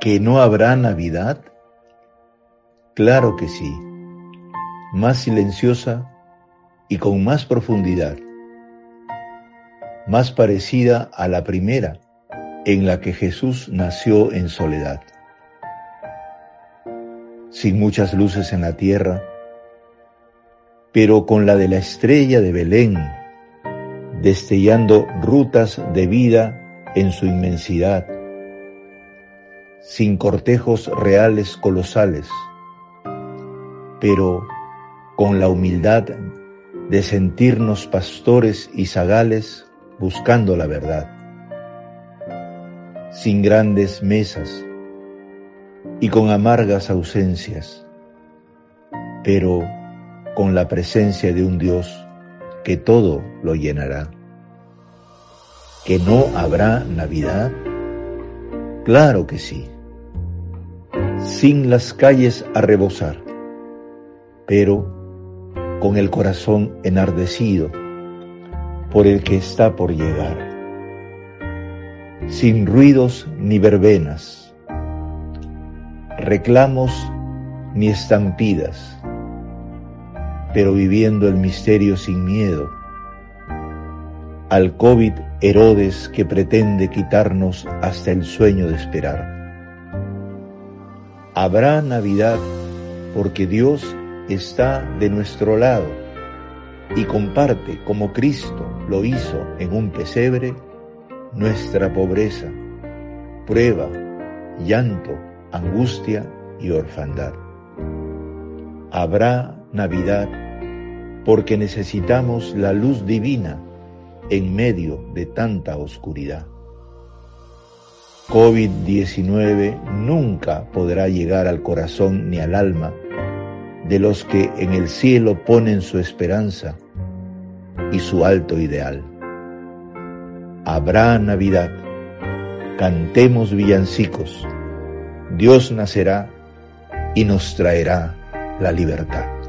¿Que no habrá Navidad? Claro que sí, más silenciosa y con más profundidad, más parecida a la primera en la que Jesús nació en soledad. Sin muchas luces en la tierra, pero con la de la estrella de Belén, destellando rutas de vida en su inmensidad, sin cortejos reales colosales, pero con la humildad de sentirnos pastores y zagales buscando la verdad, sin grandes mesas y con amargas ausencias, pero con la presencia de un Dios que todo lo llenará. ¿Que no habrá Navidad? Claro que sí. Sin las calles a rebosar, pero con el corazón enardecido por el que está por llegar. Sin ruidos ni verbenas, reclamos ni estampidas, pero viviendo el misterio sin miedo. Al COVID Herodes que pretende quitarnos hasta el sueño de esperar. Habrá Navidad porque Dios está de nuestro lado y comparte como Cristo lo hizo en un pesebre nuestra pobreza, prueba, llanto, angustia y orfandad. Habrá Navidad porque necesitamos la luz divina en medio de tanta oscuridad. COVID-19 nunca podrá llegar al corazón ni al alma de los que en el cielo ponen su esperanza y su alto ideal. Habrá Navidad, cantemos villancicos, Dios nacerá y nos traerá la libertad.